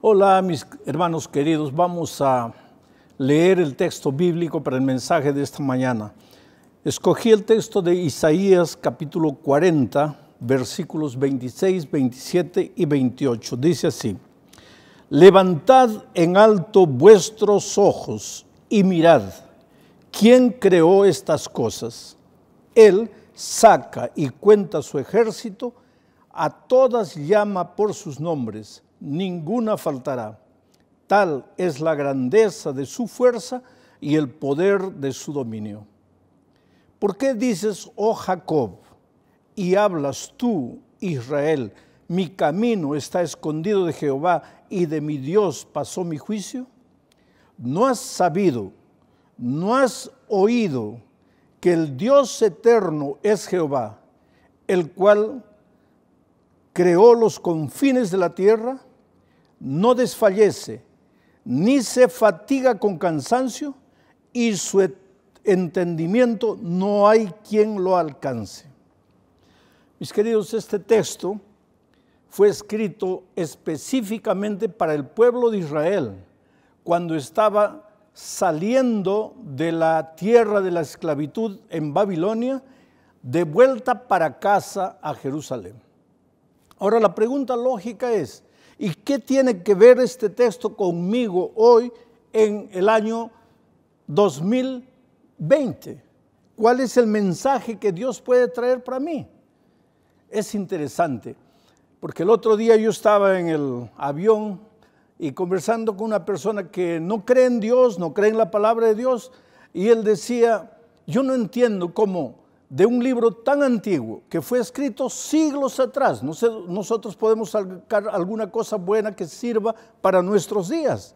Hola mis hermanos queridos, vamos a leer el texto bíblico para el mensaje de esta mañana. Escogí el texto de Isaías capítulo 40, versículos 26, 27 y 28. Dice así, levantad en alto vuestros ojos y mirad, ¿quién creó estas cosas? Él saca y cuenta su ejército, a todas llama por sus nombres ninguna faltará. Tal es la grandeza de su fuerza y el poder de su dominio. ¿Por qué dices, oh Jacob, y hablas tú, Israel, mi camino está escondido de Jehová y de mi Dios pasó mi juicio? ¿No has sabido, no has oído que el Dios eterno es Jehová, el cual creó los confines de la tierra? No desfallece, ni se fatiga con cansancio, y su entendimiento no hay quien lo alcance. Mis queridos, este texto fue escrito específicamente para el pueblo de Israel cuando estaba saliendo de la tierra de la esclavitud en Babilonia, de vuelta para casa a Jerusalén. Ahora la pregunta lógica es, ¿Y qué tiene que ver este texto conmigo hoy en el año 2020? ¿Cuál es el mensaje que Dios puede traer para mí? Es interesante, porque el otro día yo estaba en el avión y conversando con una persona que no cree en Dios, no cree en la palabra de Dios, y él decía, yo no entiendo cómo de un libro tan antiguo que fue escrito siglos atrás. Nosotros podemos sacar alguna cosa buena que sirva para nuestros días.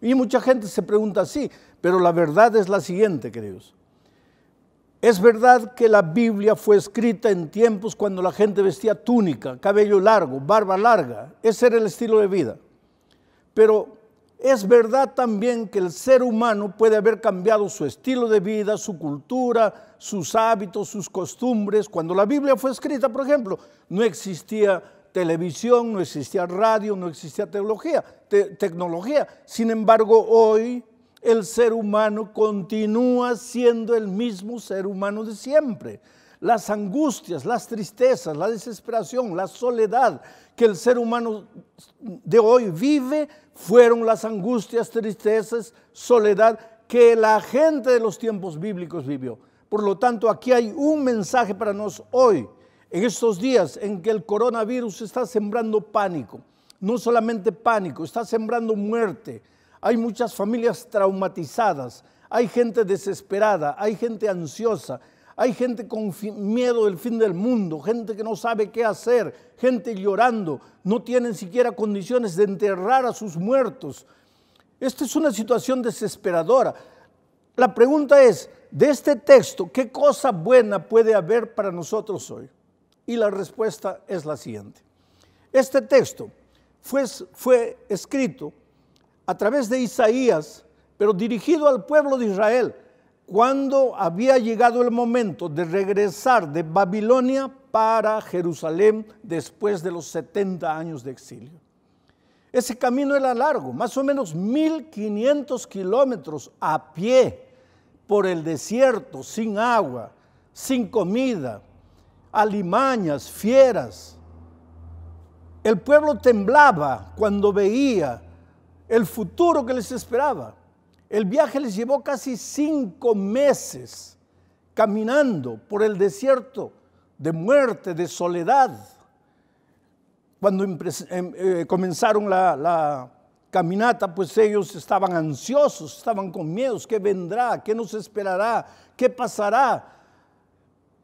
Y mucha gente se pregunta así, pero la verdad es la siguiente, queridos. Es verdad que la Biblia fue escrita en tiempos cuando la gente vestía túnica, cabello largo, barba larga. Ese era el estilo de vida. Pero es verdad también que el ser humano puede haber cambiado su estilo de vida, su cultura, sus hábitos, sus costumbres. Cuando la Biblia fue escrita, por ejemplo, no existía televisión, no existía radio, no existía tecnología. Sin embargo, hoy el ser humano continúa siendo el mismo ser humano de siempre. Las angustias, las tristezas, la desesperación, la soledad que el ser humano de hoy vive fueron las angustias, tristezas, soledad que la gente de los tiempos bíblicos vivió. Por lo tanto, aquí hay un mensaje para nosotros hoy, en estos días en que el coronavirus está sembrando pánico. No solamente pánico, está sembrando muerte. Hay muchas familias traumatizadas, hay gente desesperada, hay gente ansiosa, hay gente con miedo del fin del mundo, gente que no sabe qué hacer, gente llorando, no tienen siquiera condiciones de enterrar a sus muertos. Esta es una situación desesperadora. La pregunta es, de este texto, ¿qué cosa buena puede haber para nosotros hoy? Y la respuesta es la siguiente. Este texto fue, fue escrito a través de Isaías, pero dirigido al pueblo de Israel cuando había llegado el momento de regresar de Babilonia para Jerusalén después de los 70 años de exilio. Ese camino era largo, más o menos 1500 kilómetros a pie por el desierto, sin agua, sin comida, alimañas, fieras. El pueblo temblaba cuando veía el futuro que les esperaba. El viaje les llevó casi cinco meses caminando por el desierto de muerte, de soledad. Cuando em, eh, comenzaron la, la caminata, pues ellos estaban ansiosos, estaban con miedos, ¿qué vendrá? ¿Qué nos esperará? ¿Qué pasará?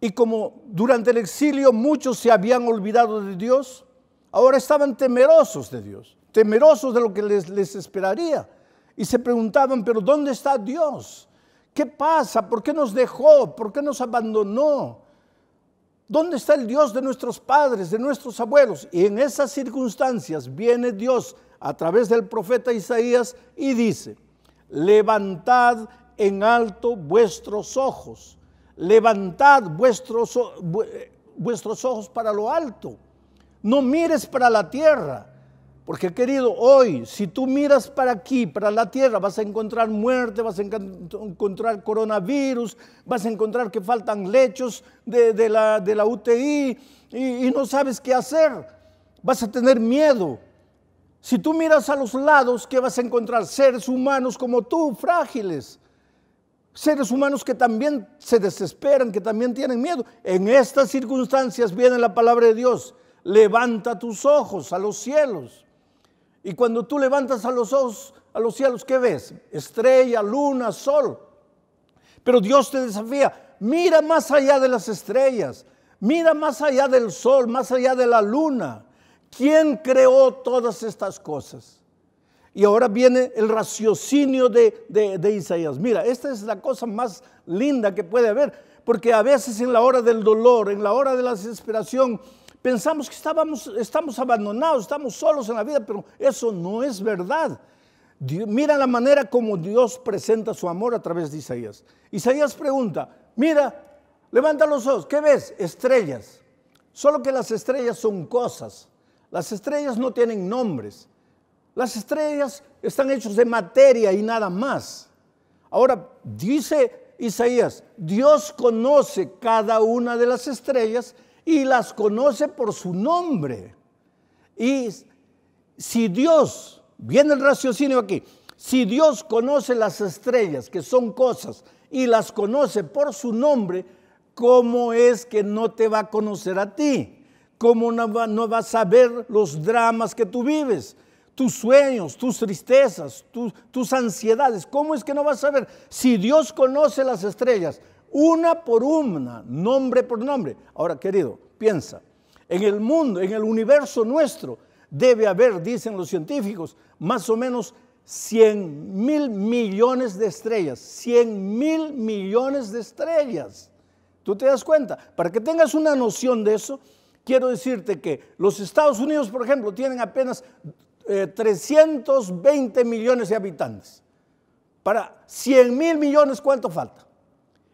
Y como durante el exilio muchos se habían olvidado de Dios, ahora estaban temerosos de Dios, temerosos de lo que les, les esperaría y se preguntaban, pero ¿dónde está Dios? ¿Qué pasa? ¿Por qué nos dejó? ¿Por qué nos abandonó? ¿Dónde está el Dios de nuestros padres, de nuestros abuelos? Y en esas circunstancias viene Dios a través del profeta Isaías y dice, levantad en alto vuestros ojos, levantad vuestros, vuestros ojos para lo alto, no mires para la tierra Porque querido, hoy, si tú miras para aquí, para la tierra, vas a encontrar muerte, vas a encontrar coronavirus, vas a encontrar que faltan lechos de, la, UTI y, y no sabes qué hacer. Vas a tener miedo. Si tú miras a los lados, ¿qué vas a encontrar? Seres humanos como tú, frágiles. Seres humanos que también se desesperan, que también tienen miedo. En estas circunstancias viene la palabra de Dios. Levanta tus ojos a los cielos y cuando tú levantas a los ojos a los cielos, ¿qué ves? Estrella, luna, sol. Pero Dios te desafía, mira más allá de las estrellas, mira más allá del sol, más allá de la luna. ¿Quién creó todas estas cosas? Y ahora viene el raciocinio de, de, Isaías. Mira, esta es la cosa más linda que puede haber, porque a veces en la hora del dolor, en la hora de la desesperación, Pensamos que estábamos, estamos abandonados, estamos solos en la vida, pero eso no es verdad. mira la manera como Dios presenta su amor a través de Isaías. Isaías pregunta, mira, levanta los ojos, ¿qué ves? Estrellas. Solo que las estrellas son cosas. Las estrellas no tienen nombres. Las estrellas están hechas de materia y nada más. Ahora, dice Isaías, Dios conoce cada una de las estrellas y las conoce por su nombre. Y si Dios, viene el raciocinio aquí, si Dios conoce las estrellas, que son cosas, y las conoce por su nombre, ¿cómo es que no te va a conocer a ti? ¿Cómo no va, no a saber los dramas que tú vives? tus sueños, tus tristezas, tus, tus ansiedades. ¿Cómo es que no vas a saber? Si Dios conoce las estrellas, una por una, nombre por nombre. Ahora, querido, piensa, en el mundo, en el universo nuestro, debe haber, dicen los científicos, más o menos 100 mil millones de estrellas. 100 mil millones de estrellas. ¿Tú te das cuenta? Para que tengas una noción de eso, quiero decirte que los Estados Unidos, por ejemplo, tienen apenas 320 eh, millones de habitantes. Para 100 mil millones, ¿cuánto falta?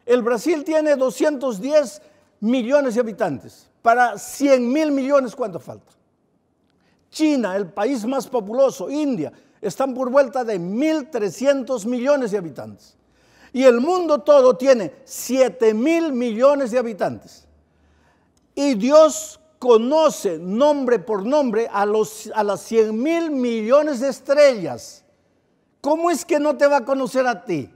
El Brasil tiene 210 millones de habitantes. Para 100 mil millones, ¿cuánto falta? China, el país más populoso, India, están por vuelta de 1.300 millones de habitantes. Y el mundo todo tiene 7 mil millones de habitantes. Y Dios conoce nombre por nombre a, los, a las 100 mil millones de estrellas. ¿Cómo es que no te va a conocer a ti?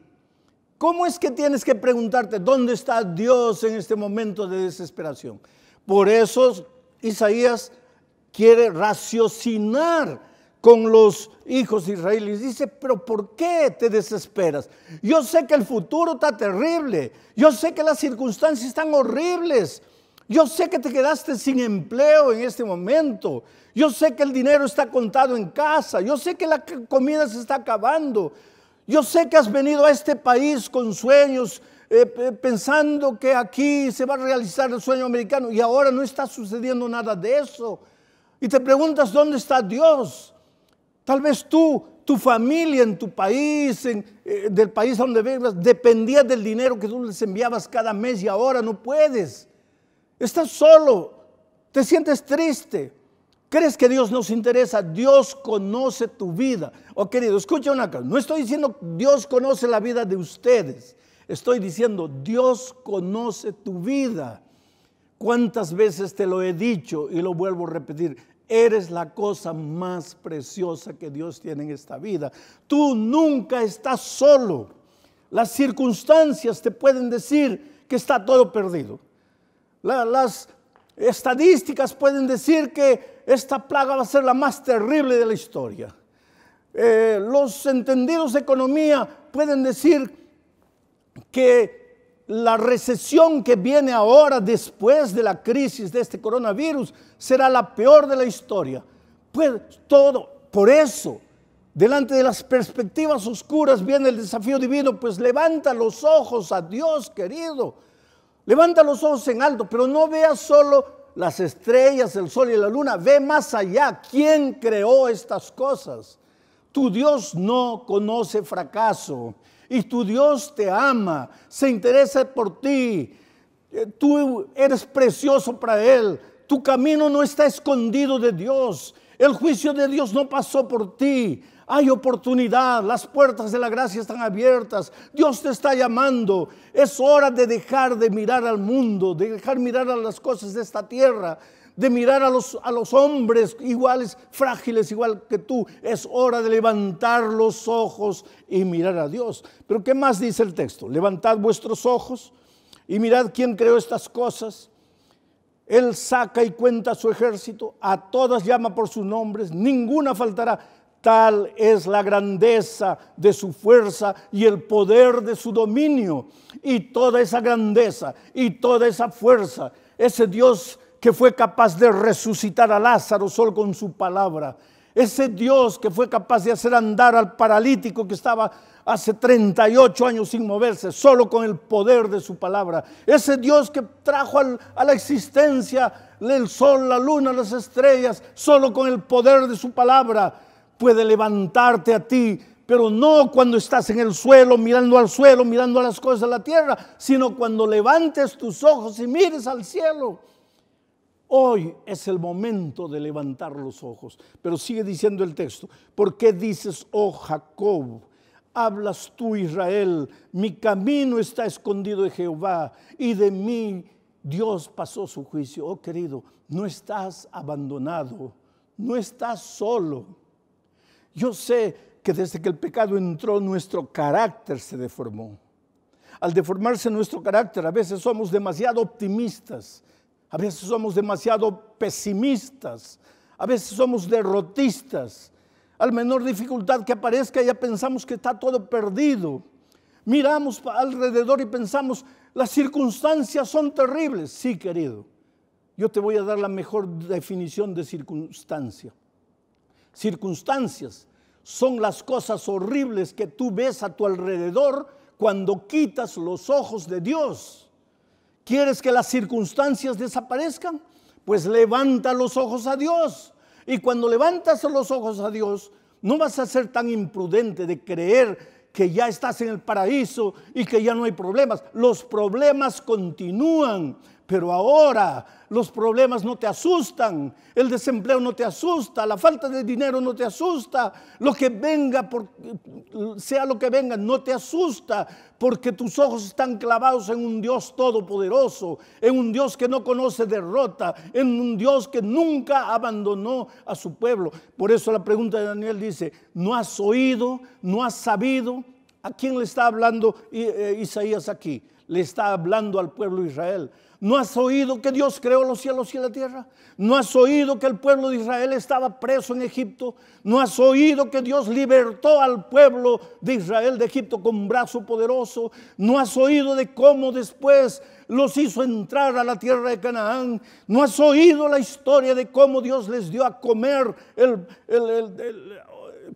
¿Cómo es que tienes que preguntarte dónde está Dios en este momento de desesperación? Por eso Isaías quiere raciocinar con los hijos de Israel. dice, pero ¿por qué te desesperas? Yo sé que el futuro está terrible. Yo sé que las circunstancias están horribles. Yo sé que te quedaste sin empleo en este momento. Yo sé que el dinero está contado en casa. Yo sé que la comida se está acabando. Yo sé que has venido a este país con sueños, eh, pensando que aquí se va a realizar el sueño americano y ahora no está sucediendo nada de eso. Y te preguntas, ¿dónde está Dios? Tal vez tú, tu familia en tu país, en, eh, del país donde vivas, dependía del dinero que tú les enviabas cada mes y ahora no puedes. Estás solo, te sientes triste. ¿Crees que Dios nos interesa? Dios conoce tu vida. Oh, querido, escucha una cosa. No estoy diciendo Dios conoce la vida de ustedes. Estoy diciendo Dios conoce tu vida. ¿Cuántas veces te lo he dicho y lo vuelvo a repetir? Eres la cosa más preciosa que Dios tiene en esta vida. Tú nunca estás solo. Las circunstancias te pueden decir que está todo perdido. las estadísticas pueden decir que esta plaga va a ser la más terrible de la historia. Eh, los entendidos de economía pueden decir que la recesión que viene ahora después de la crisis de este coronavirus será la peor de la historia. Pues todo, por eso, delante de las perspectivas oscuras viene el desafío divino, pues levanta los ojos a Dios, querido. Levanta los ojos en alto, pero no veas solo las estrellas, el sol y la luna. Ve más allá. ¿Quién creó estas cosas? Tu Dios no conoce fracaso y tu Dios te ama, se interesa por ti. Eh, tú eres precioso para Él. Tu camino no está escondido de Dios. El juicio de Dios no pasó por ti. Hay oportunidad, las puertas de la gracia están abiertas. Dios te está llamando. Es hora de dejar de mirar al mundo, de dejar mirar a las cosas de esta tierra, de mirar a los, a los hombres iguales, frágiles, igual que tú. Es hora de levantar los ojos y mirar a Dios. Pero ¿qué más dice el texto? Levantad vuestros ojos y mirad quién creó estas cosas. Él saca y cuenta su ejército, a todas llama por sus nombres, ninguna faltará. Tal es la grandeza de su fuerza y el poder de su dominio. Y toda esa grandeza y toda esa fuerza, ese Dios que fue capaz de resucitar a Lázaro solo con su palabra, ese Dios que fue capaz de hacer andar al paralítico que estaba hace 38 años sin moverse, solo con el poder de su palabra. Ese Dios que trajo a la existencia el sol, la luna, las estrellas, solo con el poder de su palabra puede levantarte a ti, pero no cuando estás en el suelo, mirando al suelo, mirando a las cosas de la tierra, sino cuando levantes tus ojos y mires al cielo. Hoy es el momento de levantar los ojos. Pero sigue diciendo el texto, ¿por qué dices, oh Jacob? hablas tú, Israel, mi camino está escondido de Jehová y de mí Dios pasó su juicio. Oh querido, no estás abandonado, no estás solo. Yo sé que desde que el pecado entró, nuestro carácter se deformó. Al deformarse nuestro carácter, a veces somos demasiado optimistas, a veces somos demasiado pesimistas, a veces somos derrotistas, al menor dificultad que aparezca ya pensamos que está todo perdido. Miramos alrededor y pensamos, las circunstancias son terribles. Sí, querido, yo te voy a dar la mejor definición de circunstancia. Circunstancias son las cosas horribles que tú ves a tu alrededor cuando quitas los ojos de Dios. ¿Quieres que las circunstancias desaparezcan? Pues levanta los ojos a Dios. Y cuando levantas los ojos a Dios, no vas a ser tan imprudente de creer que ya estás en el paraíso y que ya no hay problemas. Los problemas continúan. Pero ahora los problemas no te asustan, el desempleo no te asusta, la falta de dinero no te asusta, lo que venga, sea lo que venga, no te asusta, porque tus ojos están clavados en un Dios todopoderoso, en un Dios que no conoce derrota, en un Dios que nunca abandonó a su pueblo. Por eso la pregunta de Daniel dice, ¿no has oído, no has sabido? ¿A quién le está hablando eh, Isaías aquí? Le está hablando al pueblo de Israel. ¿No has oído que Dios creó los cielos y la tierra? ¿No has oído que el pueblo de Israel estaba preso en Egipto? ¿No has oído que Dios libertó al pueblo de Israel de Egipto con un brazo poderoso? ¿No has oído de cómo después los hizo entrar a la tierra de Canaán? ¿No has oído la historia de cómo Dios les dio a comer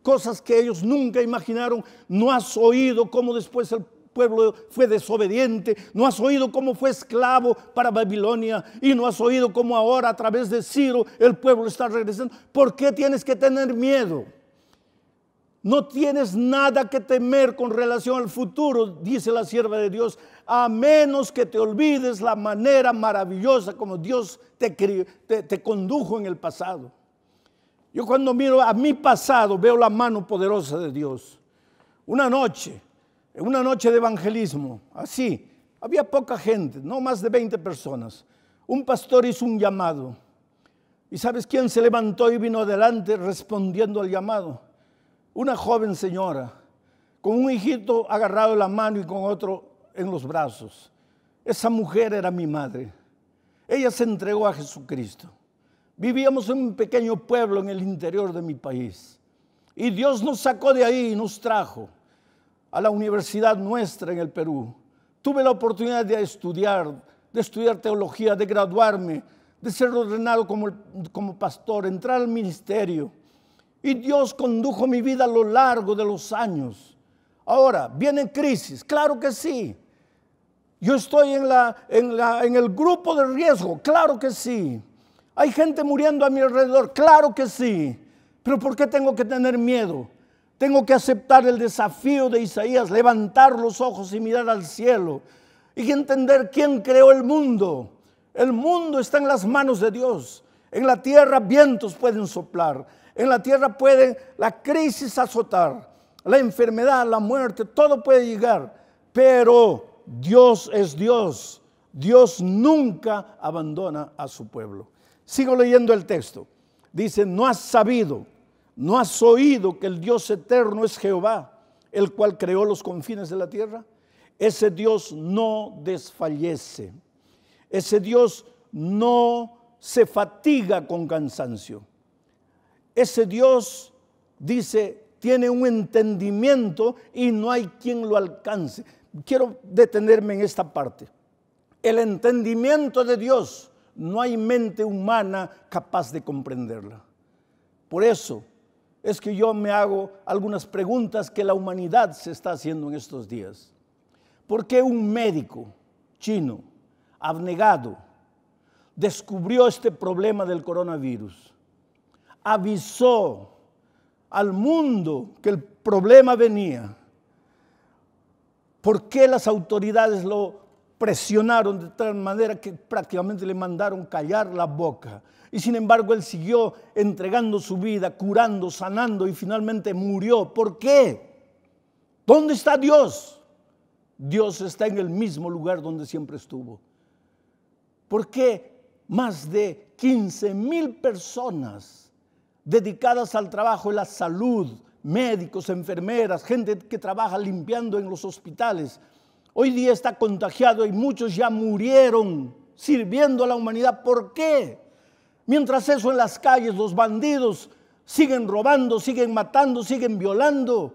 cosas que ellos nunca imaginaron? ¿No has oído cómo después el pueblo fue desobediente, no has oído cómo fue esclavo para Babilonia y no has oído cómo ahora a través de Ciro el pueblo está regresando. ¿Por qué tienes que tener miedo? No tienes nada que temer con relación al futuro, dice la sierva de Dios, a menos que te olvides la manera maravillosa como Dios te, te, condujo en el pasado. Yo cuando miro a mi pasado veo la mano poderosa de Dios. Una noche una noche de evangelismo, así, había poca gente, no más de 20 personas. Un pastor hizo un llamado. ¿Y sabes quién se levantó y vino adelante respondiendo al llamado? Una joven señora, con un hijito agarrado en la mano y con otro en los brazos. Esa mujer era mi madre. Ella se entregó a Jesucristo. Vivíamos en un pequeño pueblo en el interior de mi país. Y Dios nos sacó de ahí y nos trajo a la universidad nuestra en el Perú. Tuve la oportunidad de estudiar, de estudiar teología, de graduarme, de ser ordenado como, pastor, entrar al ministerio. Y Dios condujo mi vida a lo largo de los años. Ahora, viene crisis, claro que sí. Yo estoy en, en el grupo de riesgo, claro que sí. Hay gente muriendo a mi alrededor, claro que sí. Pero ¿por qué tengo que tener miedo? Tengo que aceptar el desafío de Isaías, levantar los ojos y mirar al cielo y entender quién creó el mundo. El mundo está en las manos de Dios. En la tierra vientos pueden soplar. En la tierra puede la crisis azotar. La enfermedad, la muerte, todo puede llegar. Pero Dios es Dios. Dios nunca abandona a su pueblo. Sigo leyendo el texto. Dice, no has sabido, no has oído que el Dios eterno es Jehová, el cual creó los confines de la tierra. Ese Dios no desfallece. Ese Dios no se fatiga con cansancio. Ese Dios, dice, tiene un entendimiento y no hay quien lo alcance. Quiero detenerme en esta parte. El entendimiento de Dios, no hay mente humana capaz de comprenderla. Por eso es que yo me hago algunas preguntas que la humanidad se está haciendo en estos días. ¿Por qué un médico chino abnegado descubrió este problema del coronavirus? Avisó al mundo que el problema venía. ¿Por qué las autoridades lo presionaron de tal manera que prácticamente le mandaron callar la boca. Y sin embargo él siguió entregando su vida, curando, sanando y finalmente murió. ¿Por qué? ¿Dónde está Dios? Dios está en el mismo lugar donde siempre estuvo. ¿Por qué más de 15 mil personas dedicadas al trabajo de la salud, médicos, enfermeras, gente que trabaja limpiando en los hospitales, Hoy día está contagiado y muchos ya murieron sirviendo a la humanidad. ¿Por qué? Mientras eso en las calles, los bandidos siguen robando, siguen matando, siguen violando.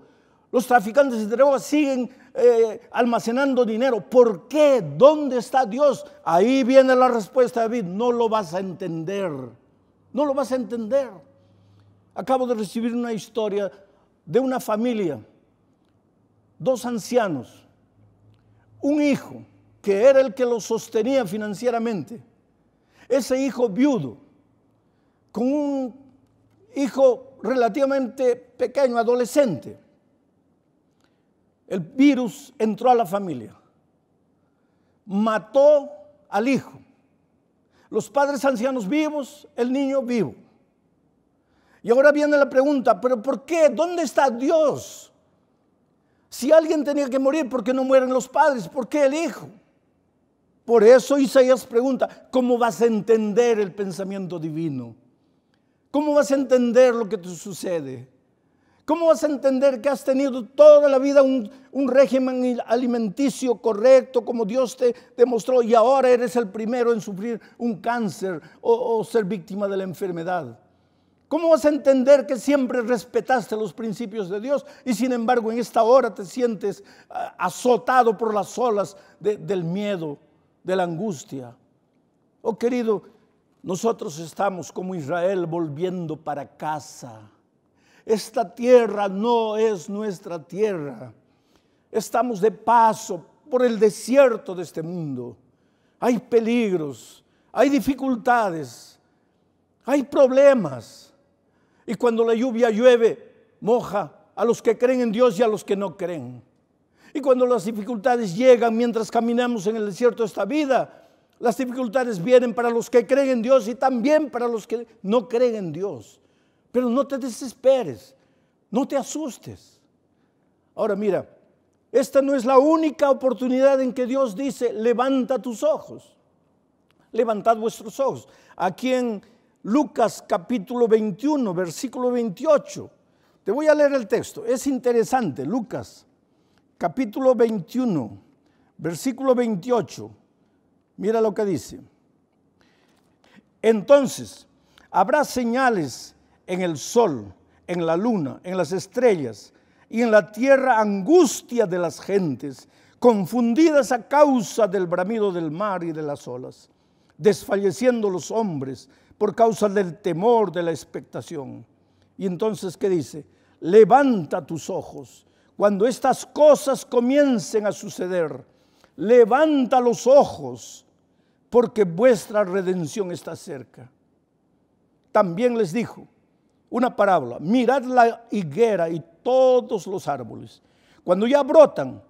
Los traficantes de drogas siguen eh, almacenando dinero. ¿Por qué? ¿Dónde está Dios? Ahí viene la respuesta, David. No lo vas a entender. No lo vas a entender. Acabo de recibir una historia de una familia, dos ancianos un hijo que era el que lo sostenía financieramente, ese hijo viudo, con un hijo relativamente pequeño, adolescente, el virus entró a la familia, mató al hijo, los padres ancianos vivos, el niño vivo. Y ahora viene la pregunta, pero ¿por qué? ¿Dónde está Dios? Si alguien tenía que morir, ¿por qué no mueren los padres? ¿Por qué el hijo? Por eso Isaías pregunta, ¿cómo vas a entender el pensamiento divino? ¿Cómo vas a entender lo que te sucede? ¿Cómo vas a entender que has tenido toda la vida un, régimen alimenticio correcto como Dios te demostró y ahora eres el primero en sufrir un cáncer o ser víctima de la enfermedad? ¿Cómo vas a entender que siempre respetaste los principios de Dios y sin embargo en esta hora te sientes ah, azotado por las olas del miedo, de la angustia? Oh querido, nosotros estamos como Israel volviendo para casa. Esta tierra no es nuestra tierra. Estamos de paso por el desierto de este mundo. Hay peligros, hay dificultades, hay problemas. Y cuando la lluvia llueve, moja a los que creen en Dios y a los que no creen. Y cuando las dificultades llegan mientras caminamos en el desierto de esta vida, las dificultades vienen para los que creen en Dios y también para los que no creen en Dios. Pero no te desesperes, no te asustes. Ahora mira, esta no es la única oportunidad en que Dios dice, levanta tus ojos, levantad vuestros ojos. Aquí en Lucas capítulo 21, versículo 28. Te voy a leer el texto. Es interesante. Lucas capítulo 21, versículo 28. Mira lo que dice. Entonces, habrá señales en el sol, en la luna, en las estrellas y en la tierra angustia de las gentes, confundidas a causa del bramido del mar y de las olas, desfalleciendo los hombres por causa del temor, de la expectación. Y entonces, ¿qué dice? Levanta tus ojos. Cuando estas cosas comiencen a suceder, levanta los ojos, porque vuestra redención está cerca. También les dijo una parábola, mirad la higuera y todos los árboles. Cuando ya brotan,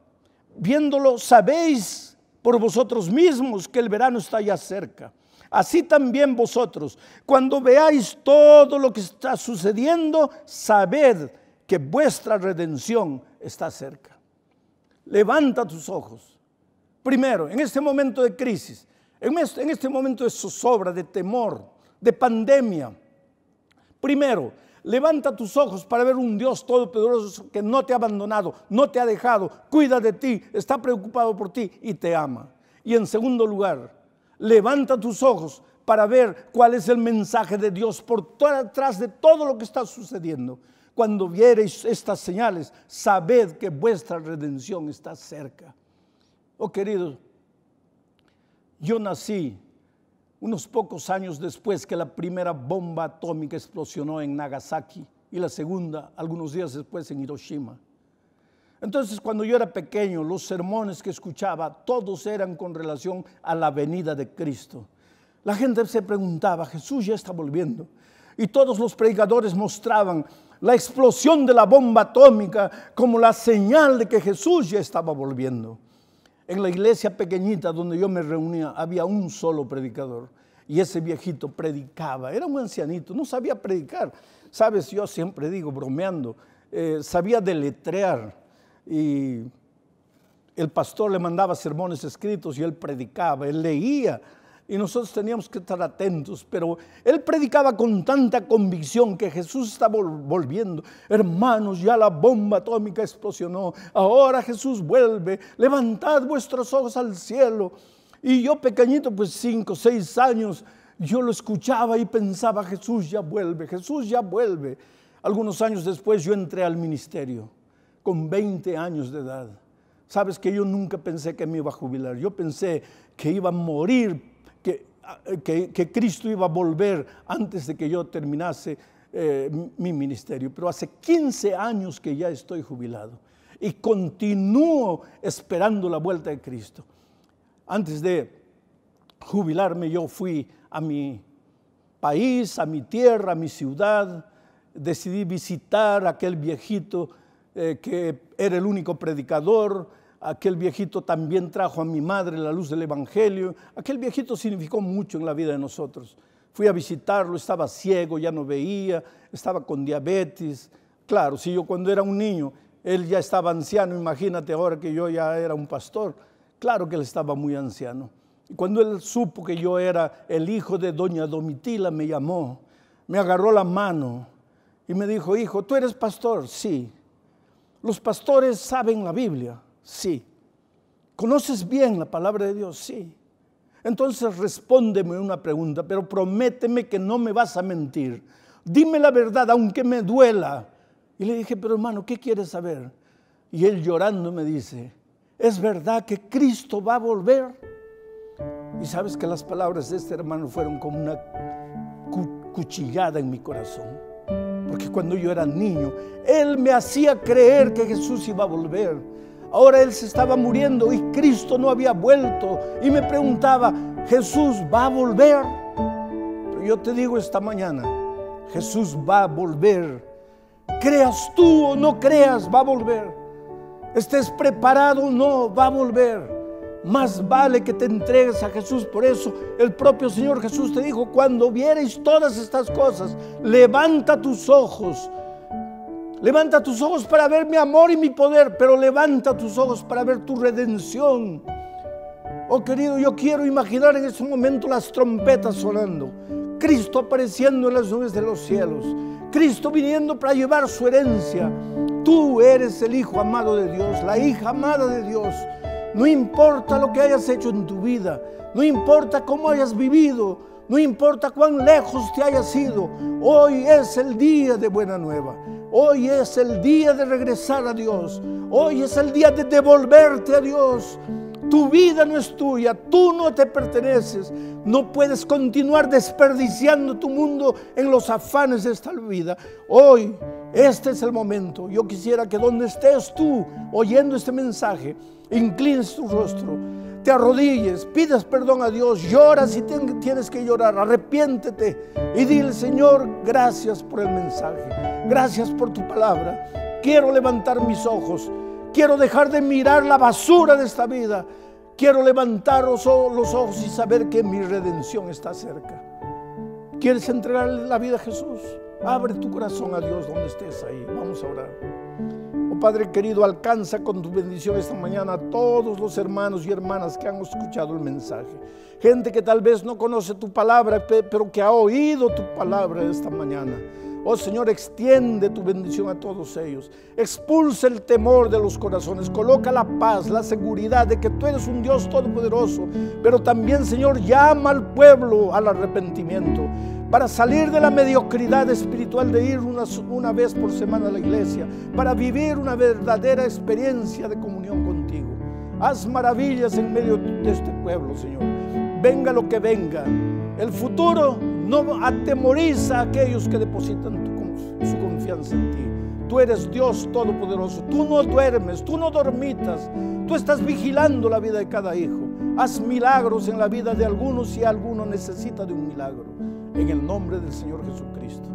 viéndolo, sabéis por vosotros mismos que el verano está ya cerca. Así también vosotros, cuando veáis todo lo que está sucediendo, sabed que vuestra redención está cerca. Levanta tus ojos. Primero, en este momento de crisis, en este, en momento de zozobra, de temor, de pandemia. Primero, levanta tus ojos para ver un Dios todopoderoso que no te ha abandonado, no te ha dejado, cuida de ti, está preocupado por ti y te ama. Y en segundo lugar, levanta tus ojos para ver cuál es el mensaje de Dios por detrás de todo lo que está sucediendo. Cuando viereis estas señales, sabed que vuestra redención está cerca. Oh queridos, yo nací unos pocos años después que la primera bomba atómica explosionó en Nagasaki y la segunda algunos días después en Hiroshima. Entonces, cuando yo era pequeño, los sermones que escuchaba, todos eran con relación a la venida de Cristo. La gente se preguntaba, Jesús ya está volviendo. Y todos los predicadores mostraban la explosión de la bomba atómica como la señal de que Jesús ya estaba volviendo. En la iglesia pequeñita donde yo me reunía había un solo predicador y ese viejito predicaba, era un ancianito, no sabía predicar. Sabes, yo siempre digo, bromeando, eh, sabía deletrear y el pastor le mandaba sermones escritos y él predicaba, él leía y nosotros teníamos que estar atentos, pero él predicaba con tanta convicción que Jesús estaba volviendo. Hermanos, ya la bomba atómica explosionó, ahora Jesús vuelve, levantad vuestros ojos al cielo. Y yo pequeñito, pues cinco, seis años, yo lo escuchaba y pensaba, Jesús ya vuelve, Jesús ya vuelve. Algunos años después yo entré al ministerio con 20 años de edad. Sabes que yo nunca pensé que me iba a jubilar, yo pensé que iba a morir que, Cristo iba a volver antes de que yo terminase eh, mi ministerio. Pero hace 15 años que ya estoy jubilado y continúo esperando la vuelta de Cristo. Antes de jubilarme yo fui a mi país, a mi tierra, a mi ciudad, decidí visitar a aquel viejito eh, que era el único predicador, Aquel viejito también trajo a mi madre la luz del Evangelio. Aquel viejito significó mucho en la vida de nosotros. Fui a visitarlo, estaba ciego, ya no veía, estaba con diabetes. Claro, si yo cuando era un niño, él ya estaba anciano, imagínate ahora que yo ya era un pastor. Claro que él estaba muy anciano. Y cuando él supo que yo era el hijo de doña Domitila, me llamó, me agarró la mano y me dijo, hijo, ¿tú eres pastor? Sí. Los pastores saben la Biblia. Sí. ¿Conoces bien la palabra de Dios? Sí. Entonces respóndeme una pregunta, pero prométeme que no me vas a mentir. Dime la verdad, aunque me duela. Y le dije, pero hermano, ¿qué quieres saber? Y él llorando me dice, ¿es verdad que Cristo va a volver? Y sabes que las palabras de este hermano fueron como una cuchillada en mi corazón. Porque cuando yo era niño, él me hacía creer que Jesús iba a volver Ahora él se estaba muriendo y Cristo no había vuelto. Y me preguntaba, ¿Jesús va a volver? Pero yo te digo esta mañana, Jesús va a volver. Creas tú o no creas, va a volver. Estés preparado o no, va a volver. Más vale que te entregues a Jesús. Por eso el propio Señor Jesús te dijo, cuando viereis todas estas cosas, levanta tus ojos Levanta tus ojos para ver mi amor y mi poder, pero levanta tus ojos para ver tu redención. Oh querido, yo quiero imaginar en este momento las trompetas sonando, Cristo apareciendo en las nubes de los cielos, Cristo viniendo para llevar su herencia. Tú eres el Hijo amado de Dios, la hija amada de Dios. No importa lo que hayas hecho en tu vida, no importa cómo hayas vivido, no importa cuán lejos te hayas ido, hoy es el día de buena nueva. Hoy es el día de regresar a Dios. Hoy es el día de devolverte a Dios. Tu vida no es tuya, tú no te perteneces. No puedes continuar desperdiciando tu mundo en los afanes de esta vida. Hoy, este es el momento. Yo quisiera que donde estés tú oyendo este mensaje, inclines tu rostro te arrodilles, pidas perdón a Dios, lloras si tienes que llorar, arrepiéntete y dile, Señor, gracias por el mensaje, gracias por tu palabra. Quiero levantar mis ojos, quiero dejar de mirar la basura de esta vida, Quiero levantar los ojos y saber que mi redención está cerca. ¿Quieres entregar la vida a Jesús? Abre tu corazón a Dios donde estés ahí. Vamos a orar. Padre querido, alcanza con tu bendición esta mañana a todos los hermanos y hermanas que han escuchado el mensaje. Gente que tal vez no conoce tu palabra, pero que ha oído tu palabra esta mañana. Oh Señor, extiende tu bendición a todos ellos. Expulsa el temor de los corazones. Coloca la paz, la seguridad de que tú eres un Dios todopoderoso. Pero también, Señor, llama al pueblo al arrepentimiento. Para salir de la mediocridad espiritual de ir una, una vez por semana a la iglesia. Para vivir una verdadera experiencia de comunión contigo. Haz maravillas en medio de este pueblo, Señor. Venga lo que venga. El futuro no atemoriza a aquellos que depositan su confianza en ti. Tú eres Dios Todopoderoso. Tú no duermes, tú no dormitas. Tú estás vigilando la vida de cada hijo. Haz milagros en la vida de algunos si alguno necesita de un milagro. En el nombre del Señor Jesucristo.